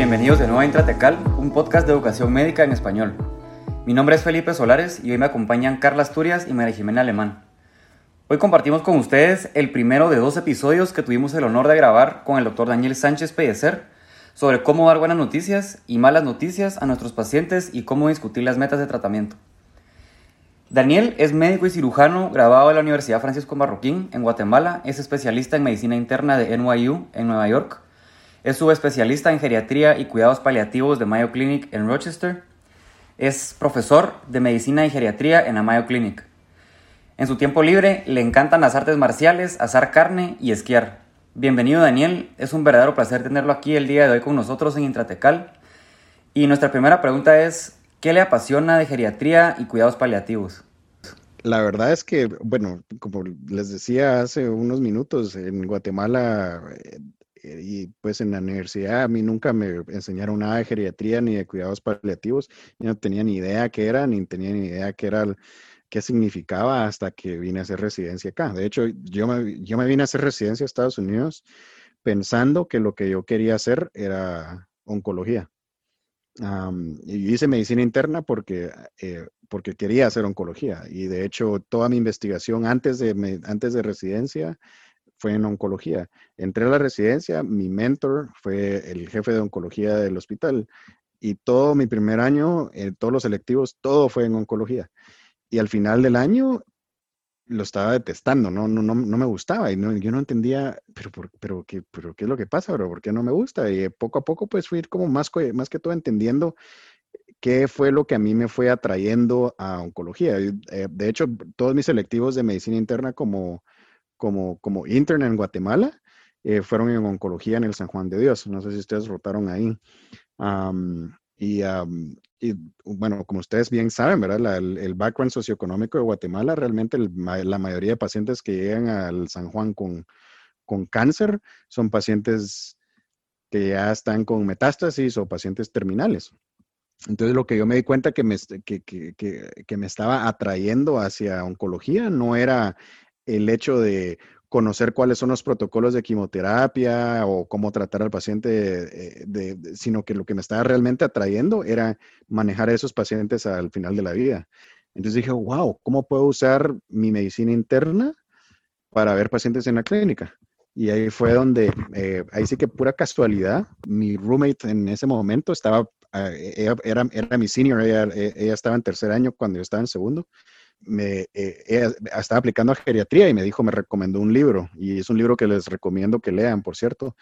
bienvenidos de nuevo a Intratecal, un podcast de educación médica en español. Mi nombre es Felipe Solares y hoy me acompañan Carla Asturias y María Jimena Alemán. Hoy compartimos con ustedes el primero de dos episodios que tuvimos el honor de grabar con el doctor Daniel Sánchez Pellecer sobre cómo dar buenas noticias y malas noticias a nuestros pacientes y cómo discutir las metas de tratamiento. Daniel es médico y cirujano graduado de la Universidad Francisco Marroquín en Guatemala, es especialista en medicina interna de NYU en Nueva York, es subespecialista en geriatría y cuidados paliativos de Mayo Clinic en Rochester, es profesor de medicina y geriatría en la Mayo Clinic. En su tiempo libre le encantan las artes marciales, asar carne y esquiar. Bienvenido Daniel, es un verdadero placer tenerlo aquí el día de hoy con nosotros en Intratecal. Y nuestra primera pregunta es, ¿qué le apasiona de geriatría y cuidados paliativos? La verdad es que, bueno, como les decía hace unos minutos, en Guatemala eh, y pues en la universidad a mí nunca me enseñaron nada de geriatría ni de cuidados paliativos. Yo no tenía ni idea qué era, ni tenía ni idea qué era qué significaba hasta que vine a hacer residencia acá. De hecho, yo me, yo me vine a hacer residencia a Estados Unidos pensando que lo que yo quería hacer era oncología. y hice medicina interna porque, eh, porque quería hacer oncología. Y de hecho, toda mi investigación antes de, antes de residencia fue en oncología. Entré a la residencia, mi mentor fue el jefe de oncología del hospital. Y todo mi primer año, eh, todos los selectivos, todo fue en oncología y al final del año lo estaba detestando, no, no, no, no me gustaba y no, yo no entendía, pero, pero, ¿qué, pero ¿qué es lo que pasa, bro? ¿Por qué no me gusta? Y poco a poco pues fui como más, más que todo entendiendo qué fue lo que a mí me fue atrayendo a oncología. Eh, de hecho, todos mis selectivos de medicina interna como, como, como intern en Guatemala eh, fueron en oncología en el San Juan de Dios. No sé si ustedes rotaron ahí. y, y bueno, como ustedes bien saben, ¿verdad? el, background socioeconómico de Guatemala, realmente la mayoría de pacientes que llegan al San Juan con, con cáncer son pacientes que ya están con metástasis o pacientes terminales. Entonces, lo que yo me di cuenta que me, que, que, que me estaba atrayendo hacia oncología no era el hecho de conocer cuáles son los protocolos de quimioterapia o cómo tratar al paciente, eh, sino que lo que me estaba realmente atrayendo era manejar a esos pacientes al final de la vida. Entonces dije, wow, ¿cómo puedo usar mi medicina interna para ver pacientes en la clínica? Y ahí fue donde, eh, ahí sí que pura casualidad, mi roommate en ese momento estaba, eh, era, mi senior, ella estaba en tercer año cuando yo estaba en segundo me eh, estaba aplicando a geriatría y me dijo, me recomendó un libro y es un libro que les recomiendo que lean, por cierto.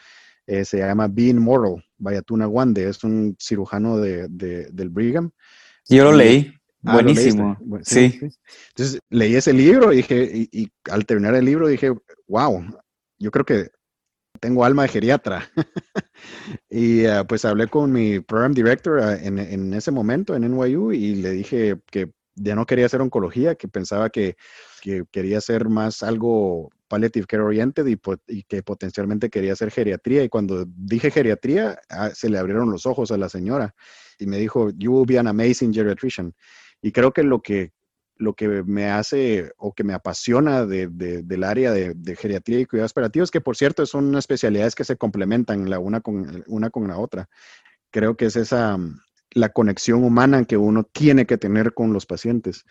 Eh, se llama Being Moral, Bayatuna Wande, es un cirujano de, del Brigham. Yo lo leí, ah, buenísimo. sí. Entonces leí ese libro y, dije, y, al terminar el libro dije, wow, yo creo que tengo alma de geriatra. y ah, pues hablé con mi program director ah, en, en, ese momento en NYU y le dije que ya no quería hacer oncología, que pensaba que, quería hacer más algo palliative care oriented y, que potencialmente quería hacer geriatría. Y cuando dije geriatría, ah, se le abrieron los ojos a la señora y me dijo, you will be an amazing geriatrician. Y creo que lo que, lo que me hace o que me apasiona del área de, geriatría y cuidados operativos, que por cierto son especialidades que se complementan la una con, una con la otra. Creo que es esa, la conexión humana que uno tiene que tener con los pacientes.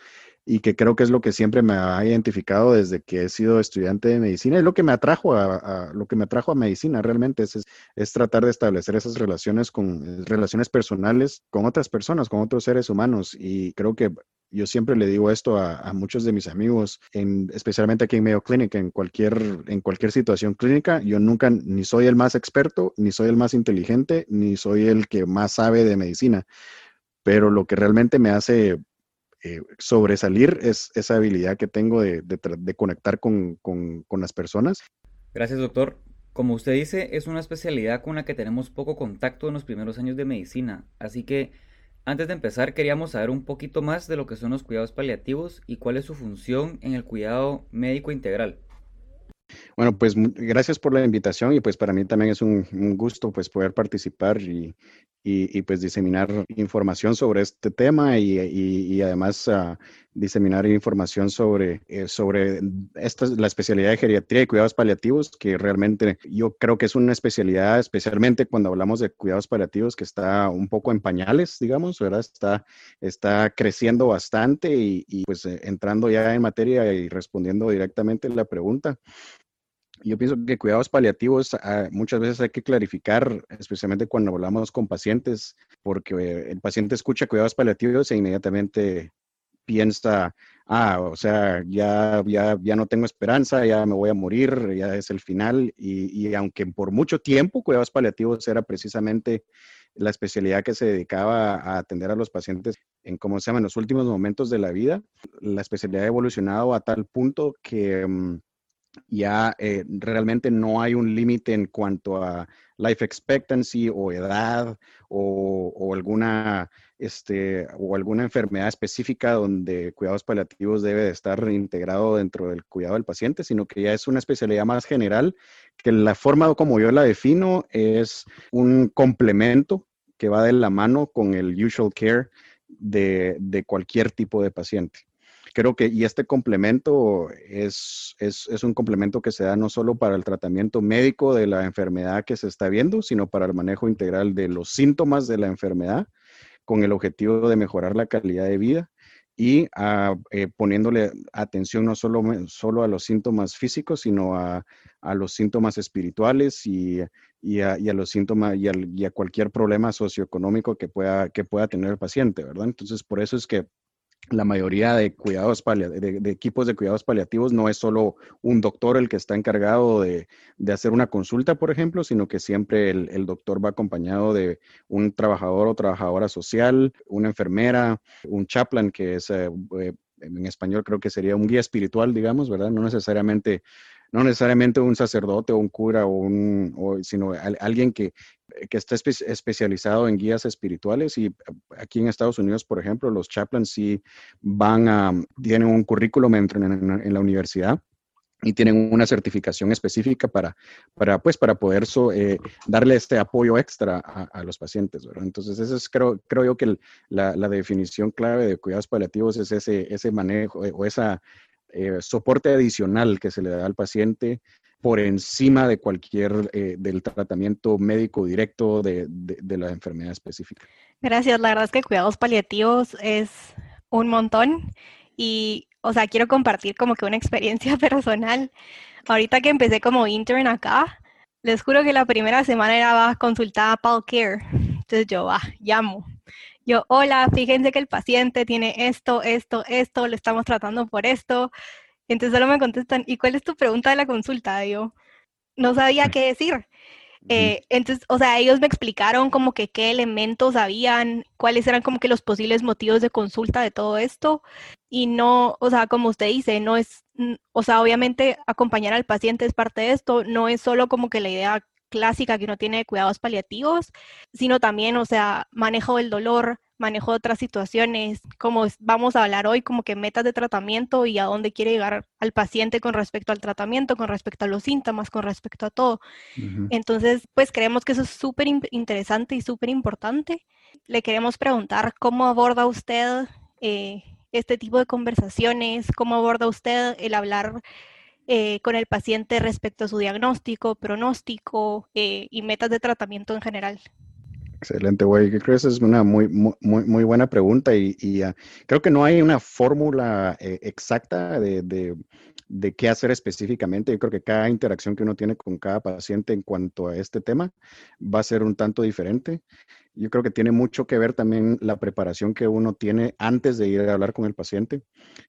Y que creo que es lo que siempre me ha identificado desde que he sido estudiante de medicina y lo que me atrajo a, lo que me atrajo a medicina realmente es, es, tratar de establecer esas relaciones con relaciones personales con otras personas, con otros seres humanos. Y creo que yo siempre le digo esto a, muchos de mis amigos, en, especialmente aquí en Mayo Clinic, en cualquier, en cualquier situación clínica, yo nunca ni soy el más experto, ni soy el más inteligente, ni soy el que más sabe de medicina, pero lo que realmente me hace eh, sobresalir es esa habilidad que tengo de, conectar con, con las personas. Gracias, doctor. Como usted dice, es una especialidad con la que tenemos poco contacto en los primeros años de medicina, así que antes de empezar, queríamos saber un poquito más de lo que son los cuidados paliativos y cuál es su función en el cuidado médico integral. Bueno, pues gracias por la invitación y pues para mí también es un, gusto pues poder participar y, y, pues diseminar información sobre este tema y, y además uh, diseminar información sobre, eh, sobre esta, la especialidad de geriatría y cuidados paliativos, que realmente yo creo que es una especialidad, especialmente cuando hablamos de cuidados paliativos, que está un poco en pañales, digamos, ¿verdad? Está, está creciendo bastante y, y pues eh, entrando ya en materia y respondiendo directamente la pregunta. Yo pienso que cuidados paliativos ah, muchas veces hay que clarificar, especialmente cuando hablamos con pacientes, porque el paciente escucha cuidados paliativos e inmediatamente piensa, ah, o sea, ya, ya, ya no tengo esperanza, ya me voy a morir, ya es el final. Y, y aunque por mucho tiempo cuidados paliativos era precisamente la especialidad que se dedicaba a atender a los pacientes en, como se llama, en los últimos momentos de la vida, la especialidad ha evolucionado a tal punto que... Ya eh, realmente no hay un límite en cuanto a life expectancy o edad o, alguna este, o alguna enfermedad específica donde cuidados paliativos debe de estar integrado dentro del cuidado del paciente, sino que ya es una especialidad más general, que la forma como yo la defino es un complemento que va de la mano con el usual care de cualquier tipo de paciente creo que, y este complemento es, es, es, un complemento que se da no solo para el tratamiento médico de la enfermedad que se está viendo, sino para el manejo integral de los síntomas de la enfermedad, con el objetivo de mejorar la calidad de vida y ah, eh, poniéndole atención no solo, solo a los síntomas físicos, sino a, a los síntomas espirituales y, y, a, y a, los síntomas y, y a, cualquier problema socioeconómico que pueda, que pueda tener el paciente, ¿verdad? Entonces, por eso es que la mayoría de cuidados de, de, equipos de cuidados paliativos no es solo un doctor el que está encargado de, de hacer una consulta, por ejemplo, sino que siempre el, doctor va acompañado de un trabajador o trabajadora social, una enfermera, un chaplain, que es eh, eh, en español creo que sería un guía espiritual, digamos, ¿verdad? No necesariamente no necesariamente un sacerdote o un cura, o un, sino alguien que, que está especializado en guías espirituales. Y aquí en Estados Unidos, por ejemplo, los chaplains sí van a, tienen un currículum en, en, la universidad y tienen una certificación específica para, para, pues, para poder eh, darle este apoyo extra a, los pacientes. ¿verdad? Entonces, eso es, creo, creo yo que la, definición clave de cuidados paliativos es ese, ese manejo o esa eh, soporte adicional que se le da al paciente por encima de cualquier eh, del tratamiento médico directo de, de, la enfermedad específica. Gracias, la verdad es que cuidados paliativos es un montón y, o sea, quiero compartir como que una experiencia personal. Ahorita que empecé como intern acá, les juro que la primera semana era consultada a Paul Care. Entonces yo, va, llamo yo, hola, fíjense que el paciente tiene esto, esto, esto, lo estamos tratando por esto. Entonces solo me contestan, ¿y cuál es tu pregunta de la consulta? Yo no sabía qué decir. Eh, entonces, o sea, ellos me explicaron como que qué elementos habían, cuáles eran como que los posibles motivos de consulta de todo esto. Y no, o sea, como usted dice, no es, o sea, obviamente acompañar al paciente es parte de esto, no es solo como que la idea clásica que uno tiene de cuidados paliativos, sino también, o sea, manejo del dolor, manejo de otras situaciones, como vamos a hablar hoy, como que metas de tratamiento y a dónde quiere llegar al paciente con respecto al tratamiento, con respecto a los síntomas, con respecto a todo. Entonces, pues creemos que eso es súper interesante y súper importante. Le queremos preguntar cómo aborda usted eh, este tipo de conversaciones, cómo aborda usted el hablar eh, con el paciente respecto a su diagnóstico, pronóstico eh, y metas de tratamiento en general? Excelente, güey. Creo que esa es una muy, muy, muy buena pregunta y, ah, creo que no hay una fórmula eh, exacta de, de, de, qué hacer específicamente. Yo creo que cada interacción que uno tiene con cada paciente en cuanto a este tema va a ser un tanto diferente yo creo que tiene mucho que ver también la preparación que uno tiene antes de ir a hablar con el paciente.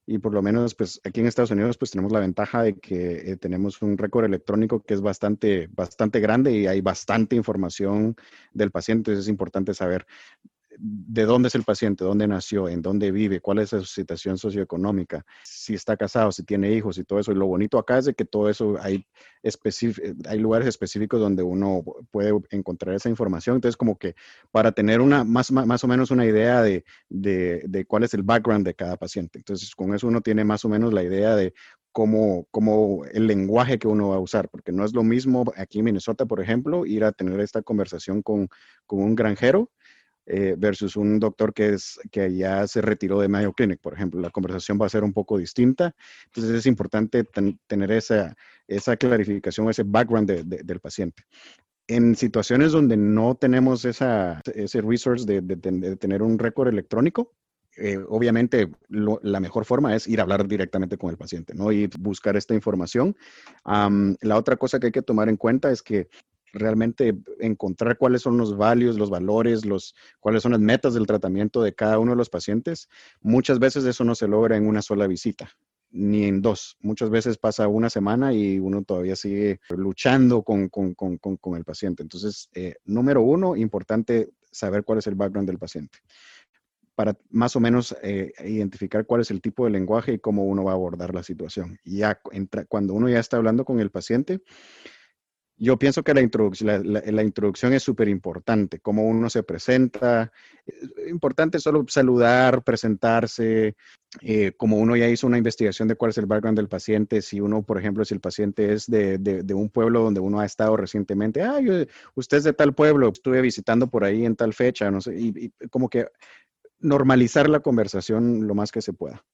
Y por lo menos, pues aquí en Estados Unidos, pues tenemos la ventaja de que eh, tenemos un récord electrónico que es bastante, bastante grande y hay bastante información del paciente. Entonces es importante saber de dónde es el paciente, dónde nació, en dónde vive, cuál es su situación socioeconómica, si está casado, si tiene hijos y todo eso. Y lo bonito acá es de que todo eso hay, hay lugares específicos donde uno puede encontrar esa información. Entonces, como que para tener una más, más o menos una idea de, de, de cuál es el background de cada paciente. Entonces, con eso uno tiene más o menos la idea de como, como el lenguaje que uno va a usar, porque no es lo mismo aquí en Minnesota, por ejemplo, ir a tener esta conversación con, con un granjero eh, versus un doctor que, es, que ya se retiró de Mayo Clinic, por ejemplo. La conversación va a ser un poco distinta. Entonces es importante tener esa, esa clarificación, ese background del paciente. En situaciones donde no tenemos esa, ese resource de, tener un récord electrónico, eh, obviamente la mejor forma es ir a hablar directamente con el paciente, ¿no? Y buscar esta información. la otra cosa que hay que tomar en cuenta es que realmente encontrar cuáles son los values, los valores, los, cuáles son las metas del tratamiento de cada uno de los pacientes. Muchas veces eso no se logra en una sola visita, ni en dos. Muchas veces pasa una semana y uno todavía sigue luchando con, el paciente. Entonces, eh, número uno, importante saber cuál es el background del paciente para más o menos eh, identificar cuál es el tipo de lenguaje y cómo uno va a abordar la situación. Ya cuando uno ya está hablando con el paciente, yo pienso que la introducción, la, introducción es súper importante, cómo uno se presenta. Es importante solo saludar, presentarse, eh, como uno ya hizo una investigación de cuál es el background del paciente, si uno, por ejemplo, si el paciente es de, de, un pueblo donde uno ha estado recientemente, ah, usted es de tal pueblo, estuve visitando por ahí en tal fecha, no sé, y, y como que normalizar la conversación lo más que se pueda.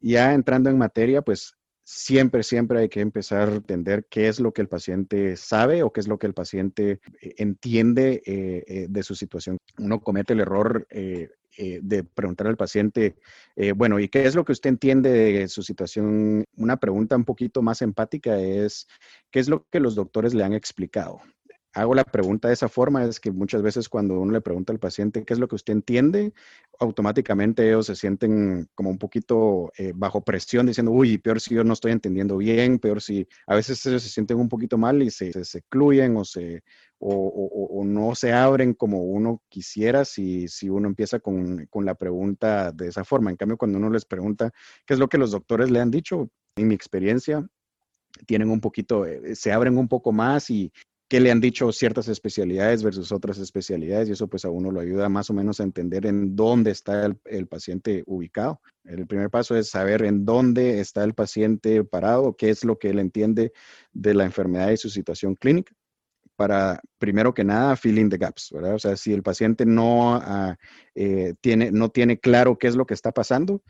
Ya entrando en materia, pues siempre, siempre hay que empezar a entender qué es lo que el paciente sabe o qué es lo que el paciente eh, entiende eh, eh, de su situación. Uno comete el error de preguntar al paciente, bueno, ¿y qué es lo que usted entiende de su situación? Una pregunta un poquito más empática es, ¿qué es lo que los doctores le han explicado? hago la pregunta de esa forma es que muchas veces cuando uno le pregunta al paciente qué es lo que usted entiende, automáticamente ellos se sienten como un poquito eh, bajo presión diciendo, uy, peor si yo no estoy entendiendo bien, peor si a veces ellos se sienten un poquito mal y se, excluyen o, se, o, no se abren como uno quisiera si, si uno empieza con, con la pregunta de esa forma. En cambio, cuando uno les pregunta qué es lo que los doctores le han dicho, en mi experiencia, tienen un poquito, eh, se abren un poco más y, qué le han dicho ciertas especialidades versus otras especialidades y eso pues a uno lo ayuda más o menos a entender en dónde está el, paciente ubicado. El primer paso es saber en dónde está el paciente parado, qué es lo que él entiende de la enfermedad y su situación clínica para, primero que nada, filling the gaps. O sea, si el paciente no, ah, eh, tiene, no tiene claro qué es lo que está pasando,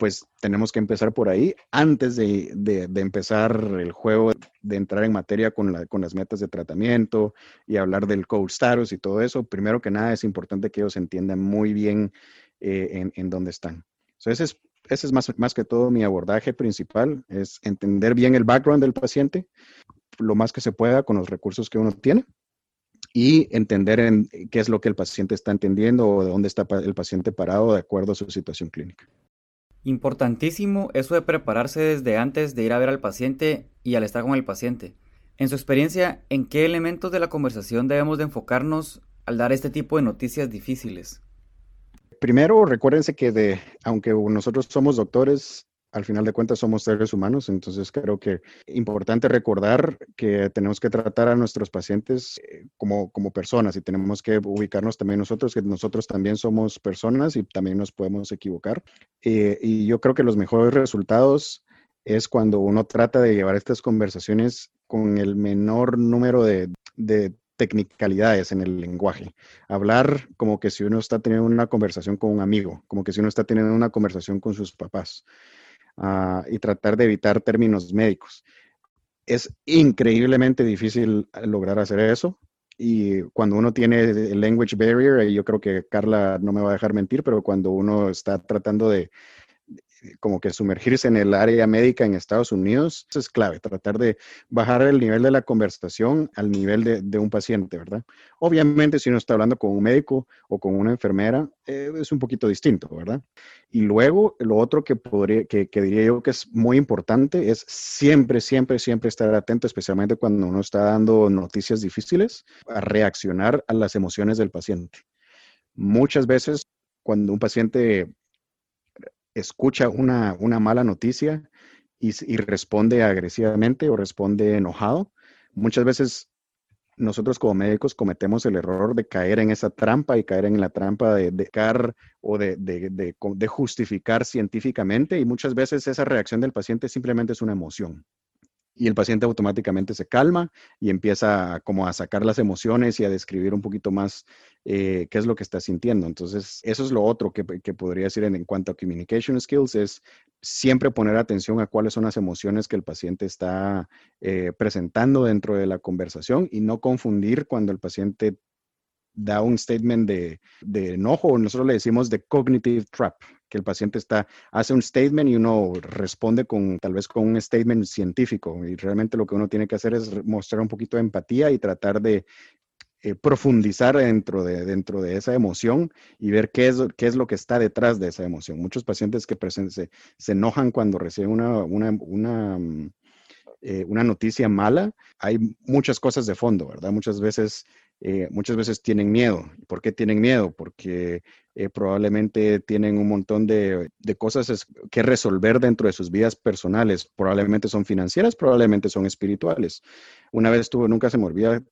pues tenemos que empezar por ahí antes de, empezar el juego, de entrar en materia con, las metas de tratamiento y hablar del code status y todo eso. Primero que nada es importante que ellos entiendan muy bien eh, en, dónde están. ese es, ese es más, más que todo mi abordaje principal, es entender bien el background del paciente, lo más que se pueda con los recursos que uno tiene y entender en qué es lo que el paciente está entendiendo o de dónde está el paciente parado de acuerdo a su situación clínica. Importantísimo eso de prepararse desde antes de ir a ver al paciente y al estar con el paciente. En su experiencia, ¿en qué elementos de la conversación debemos de enfocarnos al dar este tipo de noticias difíciles? Primero, recuérdense que de, aunque nosotros somos doctores, al final de cuentas somos seres humanos, entonces creo que importante recordar que tenemos que tratar a nuestros pacientes eh, como, como personas y tenemos que ubicarnos también nosotros, que nosotros también somos personas y también nos podemos equivocar. Eh, y yo creo que los mejores resultados es cuando uno trata de llevar estas conversaciones con el menor número de, de technicalidades en el lenguaje. Hablar como que si uno está teniendo una conversación con un amigo, como que si uno está teniendo una conversación con sus papás. Ah, y tratar de evitar términos médicos. Es increíblemente difícil lograr hacer eso. Y cuando uno tiene el language barrier, y yo creo que Carla no me va a dejar mentir, pero cuando uno está tratando de, como que sumergirse en el área médica en Estados Unidos es clave, tratar de bajar el nivel de la conversación al nivel de, un paciente, ¿verdad? Obviamente, si uno está hablando con un médico o con una enfermera, eh, es un poquito distinto, ¿verdad? Y luego, lo otro que, podría, que, diría yo que es muy importante es siempre, siempre, siempre estar atento, especialmente cuando uno está dando noticias difíciles, a reaccionar a las emociones del paciente. Muchas veces, cuando un paciente escucha una, mala noticia y, responde agresivamente o responde enojado, muchas veces nosotros como médicos cometemos el error de caer en esa trampa y caer en la trampa de, de o de, de, justificar científicamente y muchas veces esa reacción del paciente simplemente es una emoción y el paciente automáticamente se calma y empieza como a sacar las emociones y a describir un poquito más eh, qué es lo que está sintiendo. Entonces, eso es lo otro que, podría decir en, cuanto a communication skills, es siempre poner atención a cuáles son las emociones que el paciente está eh, presentando dentro de la conversación y no confundir cuando el paciente da un statement de, de enojo, nosotros le decimos de cognitive trap, que el paciente está, hace un statement y uno responde con tal vez con un statement científico. Y realmente lo que uno tiene que hacer es mostrar un poquito de empatía y tratar de eh, profundizar dentro de, dentro de esa emoción y ver qué es, qué es lo que está detrás de esa emoción. Muchos pacientes que se, se enojan cuando reciben una, una, una, mm, eh, una noticia mala, hay muchas cosas de fondo, ¿verdad? Muchas veces eh, muchas veces tienen miedo. ¿Por qué tienen miedo? Porque eh, probablemente tienen un montón de, cosas que resolver dentro de sus vidas personales. Probablemente son financieras, probablemente son espirituales. Una vez tuve, nunca se me olvida,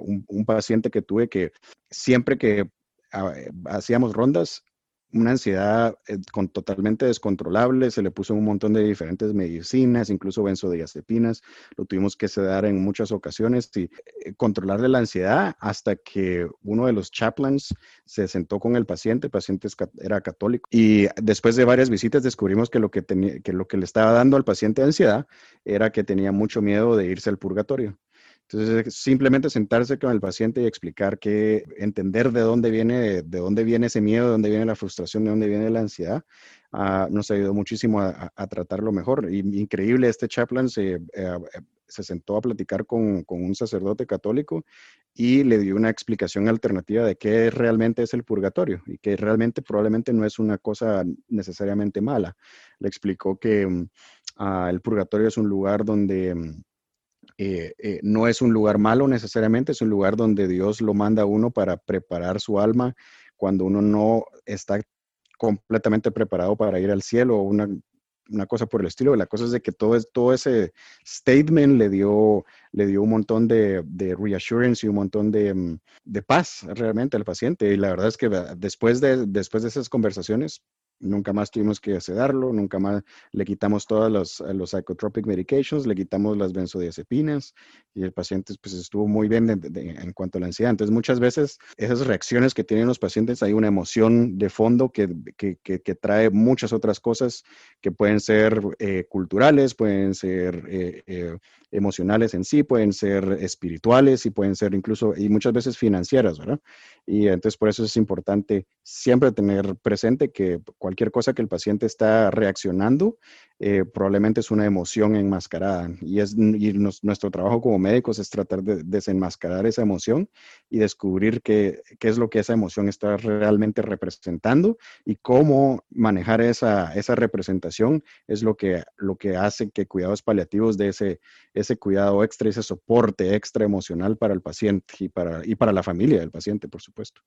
un, paciente que tuve que siempre que ah, hacíamos rondas, una ansiedad eh, con, totalmente descontrolable, se le puso un montón de diferentes medicinas, incluso benzodiazepinas, lo tuvimos que sedar en muchas ocasiones y eh, controlarle la ansiedad hasta que uno de los chaplains se sentó con el paciente, el paciente era católico y después de varias visitas descubrimos que lo que, tenía, que lo que le estaba dando al paciente ansiedad era que tenía mucho miedo de irse al purgatorio. Entonces, simplemente sentarse con el paciente y explicar que entender de dónde viene, de dónde viene ese miedo, de dónde viene la frustración, de dónde viene la ansiedad, uh, nos ayudó muchísimo a, tratarlo mejor. Y increíble, este chaplain se, eh, eh, se sentó a platicar con, con, un sacerdote católico y le dio una explicación alternativa de qué realmente es el purgatorio y que realmente probablemente no es una cosa necesariamente mala. Le explicó que uh, el purgatorio es un lugar donde eh, eh, no es un lugar malo necesariamente, es un lugar donde Dios lo manda a uno para preparar su alma cuando uno no está completamente preparado para ir al cielo o una, cosa por el estilo. La cosa es de que todo, todo ese statement le dio, le dio un montón de, reassurance y un montón de, mm, de, paz realmente al paciente. Y la verdad es que después de, después de esas conversaciones, Nunca más tuvimos que sedarlo, nunca más le quitamos todos los, los psychotropic medications, le quitamos las benzodiazepinas y el paciente pues, estuvo muy bien en cuanto a la ansiedad. Entonces, muchas veces esas reacciones que tienen los pacientes, hay una emoción de fondo que, que, que, trae muchas otras cosas que pueden ser eh, culturales, pueden ser eh, eh, emocionales en sí, pueden ser espirituales y pueden ser incluso, y muchas veces financieras, ¿verdad? Y entonces por eso es importante siempre tener presente que cualquier cosa que el paciente está reaccionando eh, probablemente es una emoción enmascarada. Y, es, nuestro trabajo como médicos es tratar de desenmascarar esa emoción y descubrir qué, qué, es lo que esa emoción está realmente representando y cómo manejar esa, esa representación es lo que, lo que hace que cuidados paliativos de ese, ese cuidado extra, ese soporte extra emocional para el paciente y para, y para la familia del paciente, por supuesto.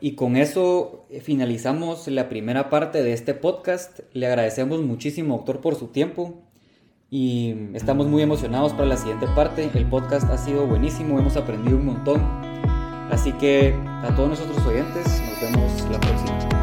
Y con eso eh, finalizamos la primera parte de este podcast. Le agradecemos muchísimo, doctor, por su tiempo. Y estamos muy emocionados para la siguiente parte. El podcast ha sido buenísimo, hemos aprendido un montón. Así que a todos nuestros oyentes, nos vemos la próxima.